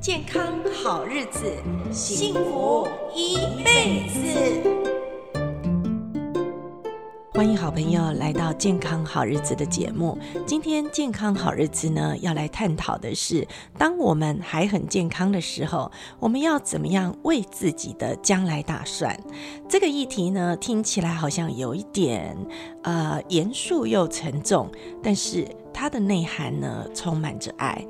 健康好日子，幸福一辈子。欢迎好朋友来到《健康好日子》的节目。今天《健康好日子》呢，要来探讨的是，当我们还很健康的时候，我们要怎么样为自己的将来打算？这个议题呢，听起来好像有一点呃严肃又沉重，但是它的内涵呢，充满着爱。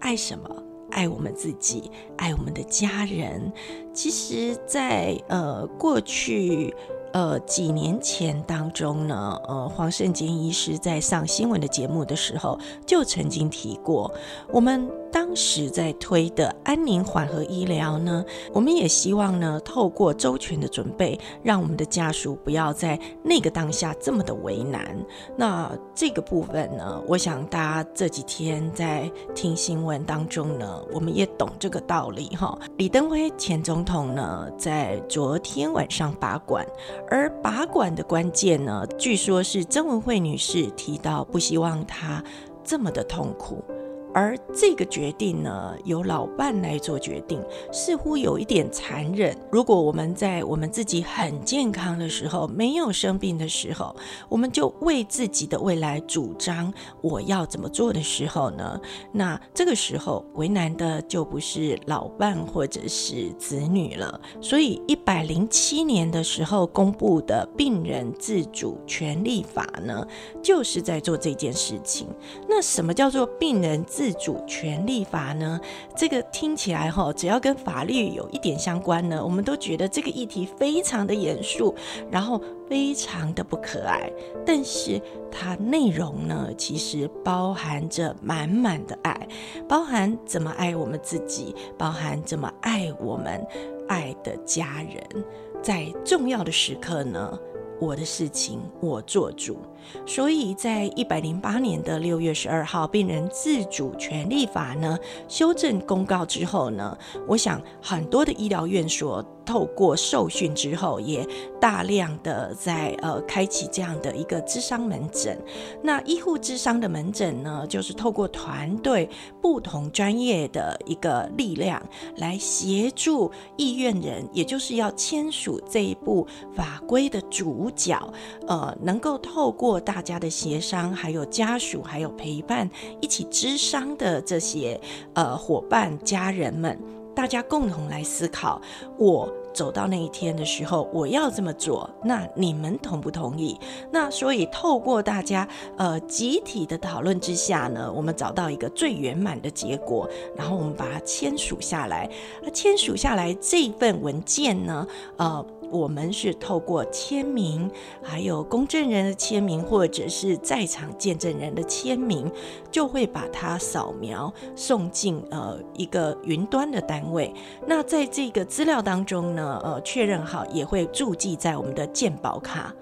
爱什么？爱我们自己，爱我们的家人。其实在，呃过去。呃，几年前当中呢，呃，黄胜坚医师在上新闻的节目的时候，就曾经提过，我们当时在推的安宁缓和医疗呢，我们也希望呢，透过周全的准备，让我们的家属不要在那个当下这么的为难。那这个部分呢，我想大家这几天在听新闻当中呢，我们也懂这个道理哈。李登辉前总统呢，在昨天晚上拔管。而拔管的关键呢，据说是曾文慧女士提到，不希望她这么的痛苦。而这个决定呢，由老伴来做决定，似乎有一点残忍。如果我们在我们自己很健康的时候，没有生病的时候，我们就为自己的未来主张我要怎么做的时候呢？那这个时候为难的就不是老伴或者是子女了。所以，一百零七年的时候公布的《病人自主权利法》呢，就是在做这件事情。那什么叫做病人自？自主权利法呢，这个听起来哈，只要跟法律有一点相关呢，我们都觉得这个议题非常的严肃，然后非常的不可爱。但是它内容呢，其实包含着满满的爱，包含怎么爱我们自己，包含怎么爱我们爱的家人，在重要的时刻呢，我的事情我做主。所以在一百零八年的六月十二号，病人自主权利法呢修正公告之后呢，我想很多的医疗院所透过受训之后，也大量的在呃开启这样的一个咨商门诊。那医护咨商的门诊呢，就是透过团队不同专业的一个力量来协助意愿人，也就是要签署这一部法规的主角，呃，能够透过大家的协商，还有家属，还有陪伴一起咨商的这些呃伙伴、家人们，大家共同来思考，我走到那一天的时候，我要这么做，那你们同不同意？那所以透过大家呃集体的讨论之下呢，我们找到一个最圆满的结果，然后我们把它签署下来。那签署下来这份文件呢，呃。我们是透过签名，还有公证人的签名，或者是在场见证人的签名，就会把它扫描送进呃一个云端的单位。那在这个资料当中呢，呃，确认好也会注记在我们的鉴宝卡。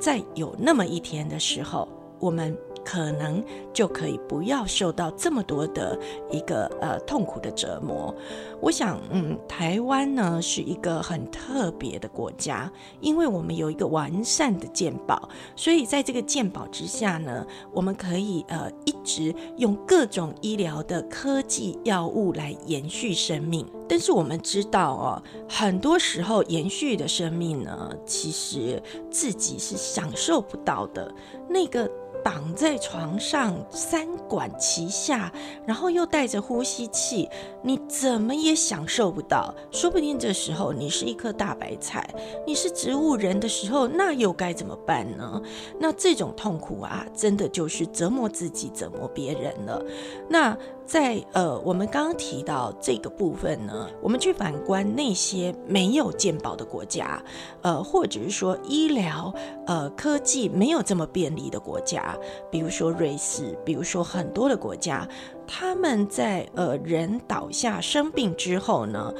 在有那么一天的时候，我们。可能就可以不要受到这么多的一个呃痛苦的折磨。我想，嗯，台湾呢是一个很特别的国家，因为我们有一个完善的健保，所以在这个健保之下呢，我们可以呃一直用各种医疗的科技药物来延续生命。但是我们知道哦，很多时候延续的生命呢，其实自己是享受不到的那个。绑在床上，三管齐下，然后又带着呼吸器，你怎么也享受不到。说不定这时候你是一颗大白菜，你是植物人的时候，那又该怎么办呢？那这种痛苦啊，真的就是折磨自己，折磨别人了。那。在呃，我们刚刚提到这个部分呢，我们去反观那些没有健保的国家，呃，或者是说医疗呃科技没有这么便利的国家，比如说瑞士，比如说很多的国家，他们在呃人倒下生病之后呢，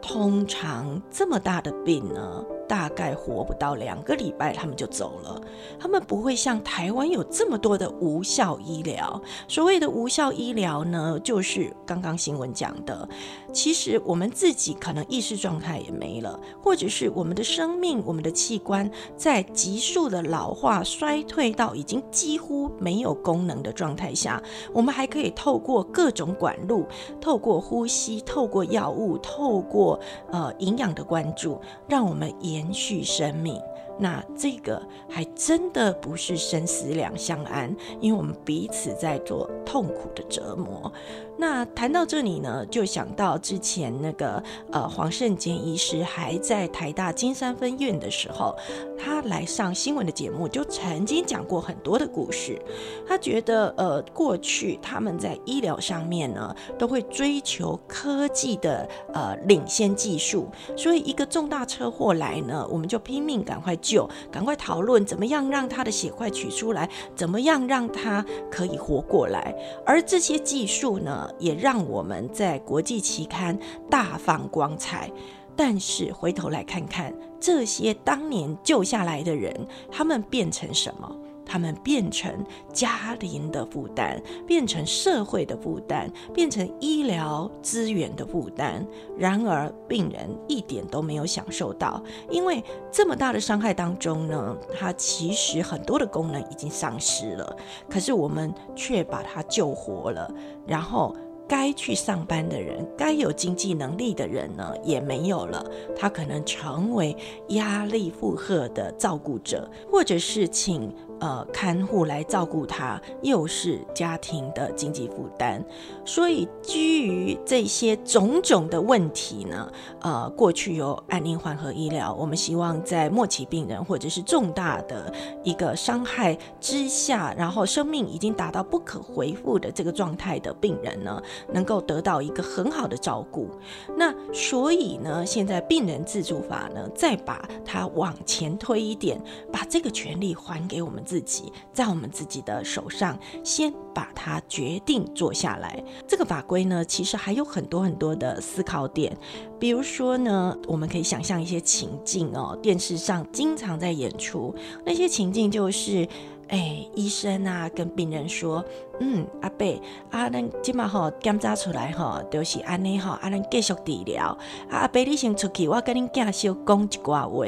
通常这么大的病呢，大概活不到两个礼拜，他们就走了。他们不会像台湾有这么多的无效医疗。所谓的无效医疗呢，就是刚刚新闻讲的，其实我们自己可能意识状态也没了，或者是我们的生命、我们的器官在急速的老化、衰退到已经几乎没有功能的状态下，我们还可以透过各种管路，透过呼吸，透过药物，透过呃营养的关注，让我们延续生命。那这个还真的不是生死两相安，因为我们彼此在做痛苦的折磨。那谈到这里呢，就想到之前那个呃黄胜坚医师还在台大金山分院的时候，他来上新闻的节目，就曾经讲过很多的故事。他觉得呃过去他们在医疗上面呢，都会追求科技的呃领先技术，所以一个重大车祸来呢，我们就拼命赶快就，赶快讨论怎么样让他的血块取出来，怎么样让他可以活过来。而这些技术呢，也让我们在国际期刊大放光彩，但是回头来看看这些当年救下来的人，他们变成什么？他们变成家庭的负担，变成社会的负担，变成医疗资源的负担。然而，病人一点都没有享受到，因为这么大的伤害当中呢，他其实很多的功能已经丧失了，可是我们却把他救活了，然后。该去上班的人，该有经济能力的人呢，也没有了。他可能成为压力负荷的照顾者，或者是请。呃，看护来照顾他，又是家庭的经济负担，所以基于这些种种的问题呢，呃，过去有安宁缓和医疗，我们希望在末期病人或者是重大的一个伤害之下，然后生命已经达到不可回复的这个状态的病人呢，能够得到一个很好的照顾。那所以呢，现在病人自主法呢，再把它往前推一点，把这个权利还给我们。自己在我们自己的手上，先把它决定做下来。这个法规呢，其实还有很多很多的思考点。比如说呢，我们可以想象一些情境哦，电视上经常在演出那些情境，就是。哎，医生啊，跟病人说，嗯，阿伯，啊，咱今嘛吼检查出来吼，就是安尼吼，啊，咱继续治疗。啊，阿伯，你先出去，我跟你介绍讲一寡话。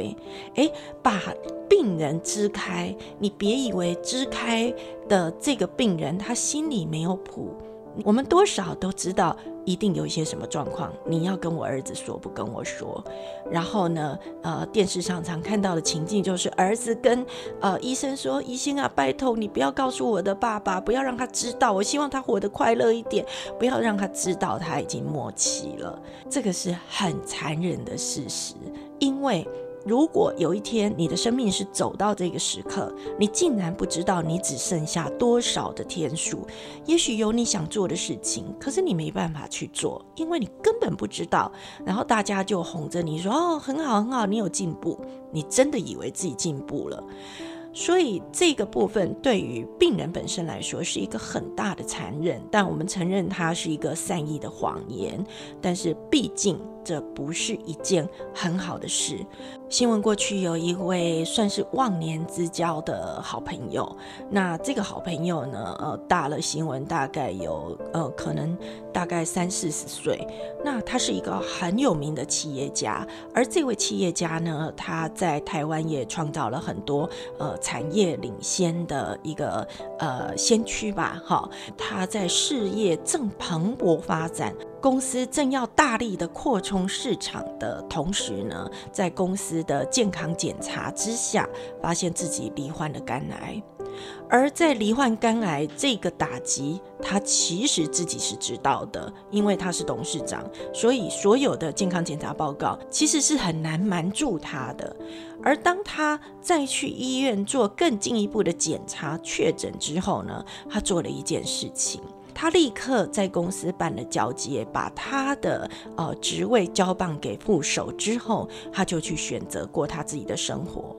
哎，把病人支开，你别以为支开的这个病人他心里没有谱。我们多少都知道，一定有一些什么状况，你要跟我儿子说，不跟我说。然后呢，呃，电视上常看到的情境就是儿子跟呃医生说：“医生啊，拜托你不要告诉我的爸爸，不要让他知道，我希望他活得快乐一点，不要让他知道他已经末期了。”这个是很残忍的事实，因为。如果有一天你的生命是走到这个时刻，你竟然不知道你只剩下多少的天数，也许有你想做的事情，可是你没办法去做，因为你根本不知道。然后大家就哄着你说：“哦，很好，很好，你有进步。”你真的以为自己进步了。所以这个部分对于病人本身来说是一个很大的残忍，但我们承认它是一个善意的谎言。但是毕竟这不是一件很好的事。新闻过去有一位算是忘年之交的好朋友，那这个好朋友呢，呃，大了新闻大概有呃可能大概三四十岁。那他是一个很有名的企业家，而这位企业家呢，他在台湾也创造了很多呃。产业领先的一个呃先驱吧，哈，他在事业正蓬勃发展，公司正要大力的扩充市场的同时呢，在公司的健康检查之下，发现自己罹患了肝癌。而在罹患肝癌这个打击，他其实自己是知道的，因为他是董事长，所以所有的健康检查报告其实是很难瞒住他的。而当他再去医院做更进一步的检查确诊之后呢，他做了一件事情，他立刻在公司办了交接，把他的呃职位交棒给副手之后，他就去选择过他自己的生活。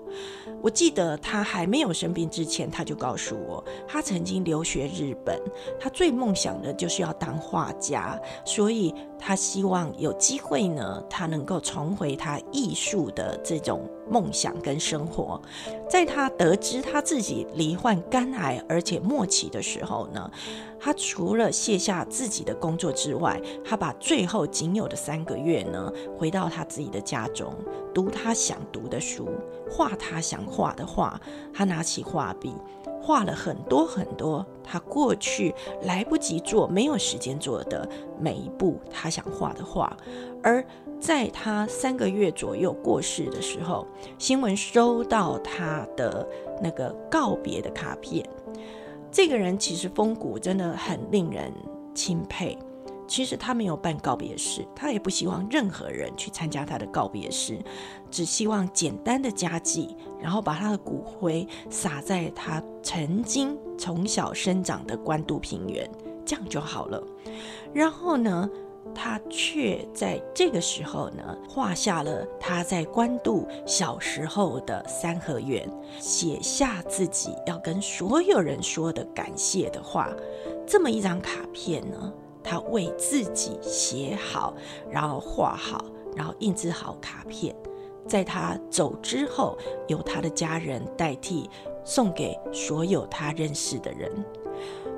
我记得他还没有生病之前，他就告诉我，他曾经留学日本，他最梦想的就是要当画家，所以他希望有机会呢，他能够重回他艺术的这种梦想跟生活。在他得知他自己罹患肝癌而且末期的时候呢，他除了卸下自己的工作之外，他把最后仅有的三个月呢，回到他自己的家中，读他想读的书，画他想画的画。他拿起画笔。画了很多很多他过去来不及做、没有时间做的每一步他想画的画，而在他三个月左右过世的时候，新闻收到他的那个告别的卡片。这个人其实风骨真的很令人钦佩。其实他没有办告别式，他也不希望任何人去参加他的告别式，只希望简单的家祭，然后把他的骨灰撒在他曾经从小生长的关渡平原，这样就好了。然后呢，他却在这个时候呢，画下了他在关渡小时候的三合院，写下自己要跟所有人说的感谢的话。这么一张卡片呢，他为自己写好，然后画好，然后印制好卡片，在他走之后，由他的家人代替送给所有他认识的人。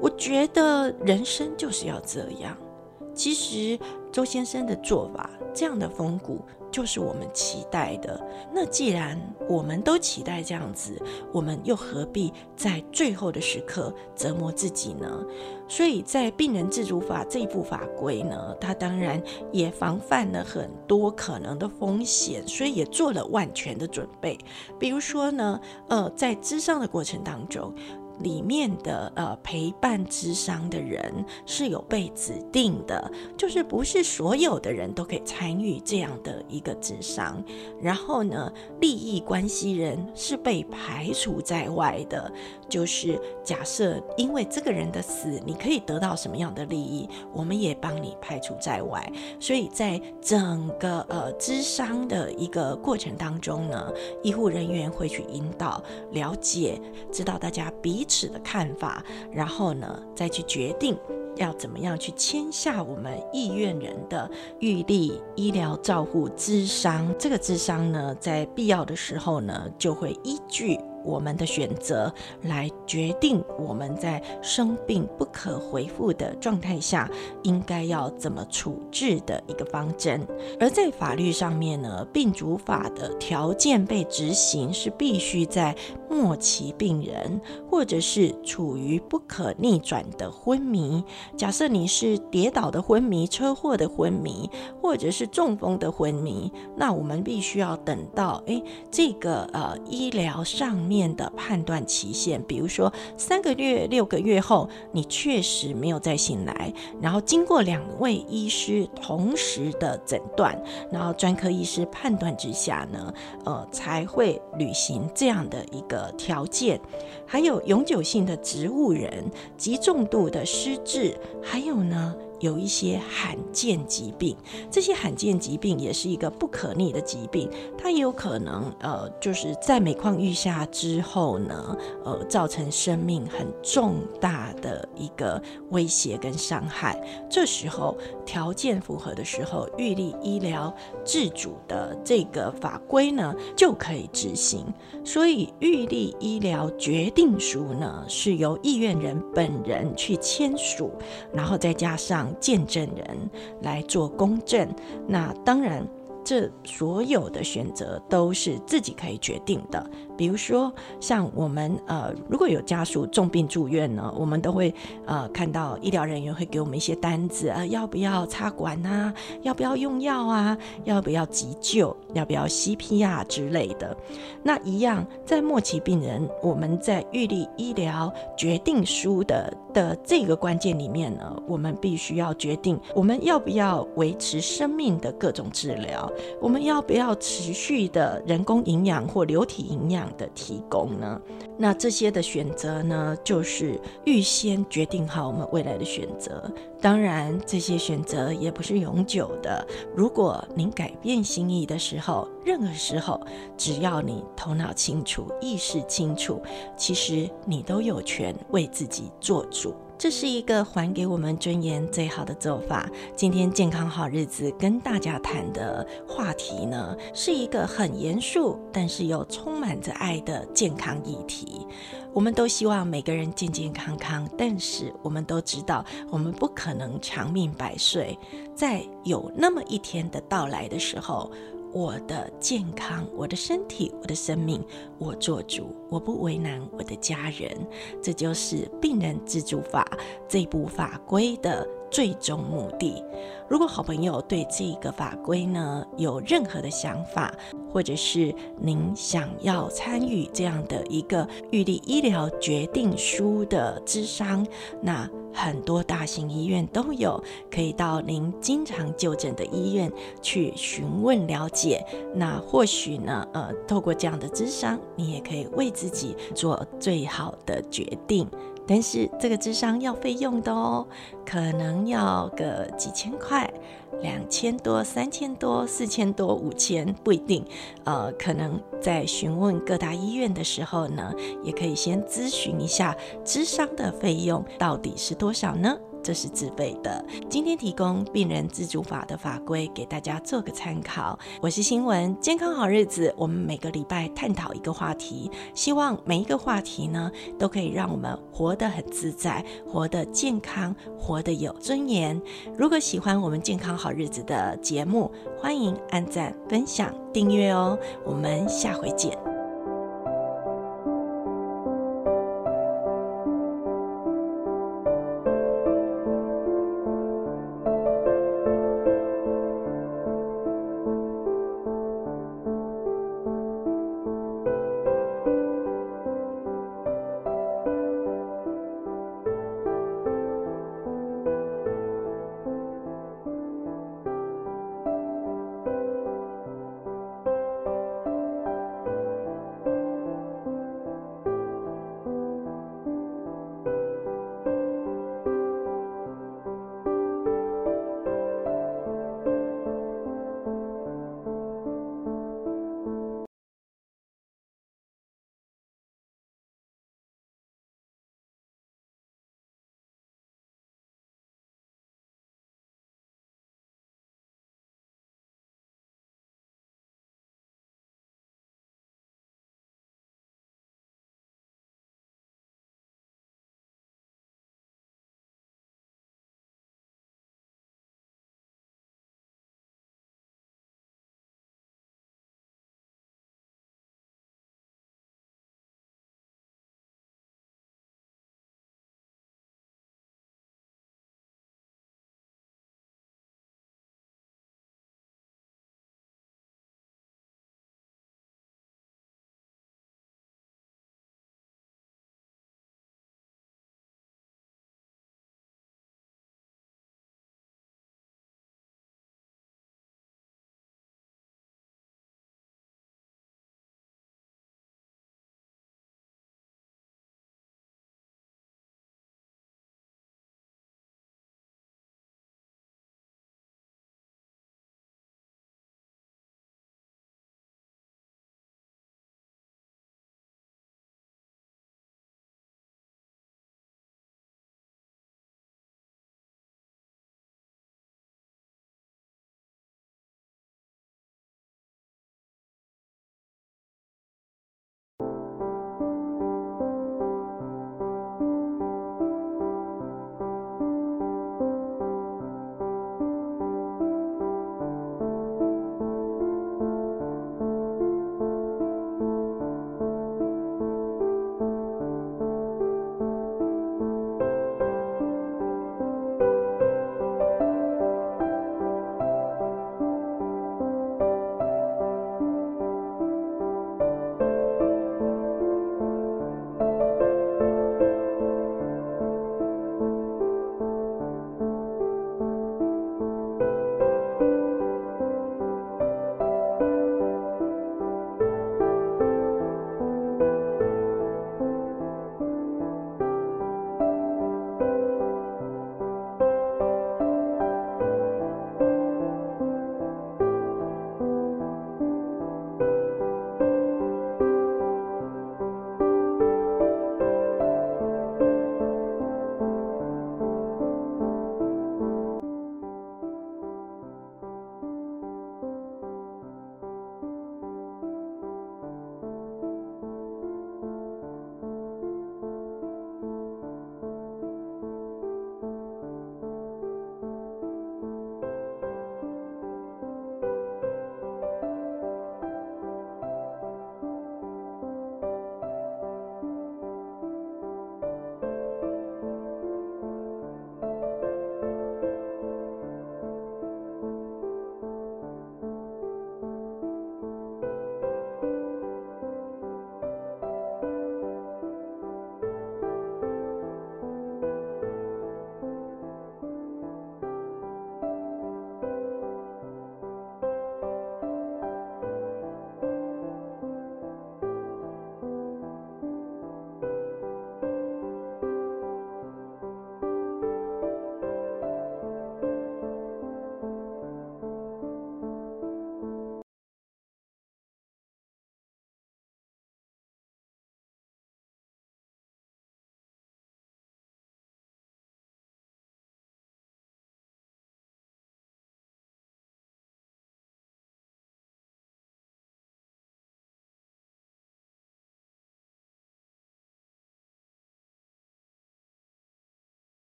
我觉得人生就是要这样。其实周先生的做法，这样的风骨。就是我们期待的。那既然我们都期待这样子，我们又何必在最后的时刻折磨自己呢？所以在病人自主法这一部法规呢，它当然也防范了很多可能的风险，所以也做了万全的准备。比如说呢，呃，在咨商的过程当中。里面的呃陪伴之商的人是有被指定的，就是不是所有的人都可以参与这样的一个智商。然后呢，利益关系人是被排除在外的，就是假设因为这个人的死，你可以得到什么样的利益，我们也帮你排除在外。所以在整个呃咨商的一个过程当中呢，医护人员会去引导、了解、知道大家彼此。的看法，然后呢，再去决定要怎么样去签下我们意愿人的预立医疗照护咨商。这个咨商呢，在必要的时候呢，就会依据。我们的选择来决定我们在生病不可回复的状态下应该要怎么处置的一个方针。而在法律上面呢，病主法的条件被执行是必须在末期病人或者是处于不可逆转的昏迷。假设你是跌倒的昏迷、车祸的昏迷，或者是中风的昏迷，那我们必须要等到诶这个呃医疗上面。面的判断期限，比如说三个月、六个月后，你确实没有再醒来，然后经过两位医师同时的诊断，然后专科医师判断之下呢，呃，才会履行这样的一个条件。还有永久性的植物人、极重度的失智，还有呢。有一些罕见疾病，这些罕见疾病也是一个不可逆的疾病，它也有可能呃，就是在每况愈下之后呢，呃，造成生命很重大的一个威胁跟伤害。这时候条件符合的时候，预立医疗自主的这个法规呢就可以执行。所以预立医疗决定书呢是由意愿人本人去签署，然后再加上。见证人来做公证，那当然。这所有的选择都是自己可以决定的。比如说，像我们呃，如果有家属重病住院呢，我们都会呃看到医疗人员会给我们一些单子啊，要不要插管啊，要不要用药啊，要不要急救，要不要 CPR 之类的。那一样，在末期病人，我们在预立医疗决定书的的这个关键里面呢，我们必须要决定我们要不要维持生命的各种治疗。我们要不要持续的人工营养或流体营养的提供呢？那这些的选择呢，就是预先决定好我们未来的选择。当然，这些选择也不是永久的。如果您改变心意的时候，任何时候，只要你头脑清楚、意识清楚，其实你都有权为自己做主。这是一个还给我们尊严最好的做法。今天健康好日子跟大家谈的话题呢，是一个很严肃，但是又充满着爱的健康议题。我们都希望每个人健健康康，但是我们都知道，我们不可能长命百岁。在有那么一天的到来的时候，我的健康、我的身体、我的生命，我做主，我不为难我的家人。这就是病人自主法这部法规的最终目的。如果好朋友对这个法规呢，有任何的想法，或者是您想要参与这样的一个预立医疗决定书的咨商，那很多大型医院都有，可以到您经常就诊的医院去询问了解。那或许呢，呃，透过这样的咨商，你也可以为自己做最好的决定。但是这个智商要费用的哦，可能要个几千块，两千多、三千多、四千多、五千，不一定。呃，可能在询问各大医院的时候呢，也可以先咨询一下智商的费用到底是多少呢？这是自费的。今天提供病人自主法的法规给大家做个参考。我是新闻健康好日子，我们每个礼拜探讨一个话题，希望每一个话题呢都可以让我们活得很自在，活得健康，活得有尊严。如果喜欢我们健康好日子的节目，欢迎按赞、分享、订阅哦。我们下回见。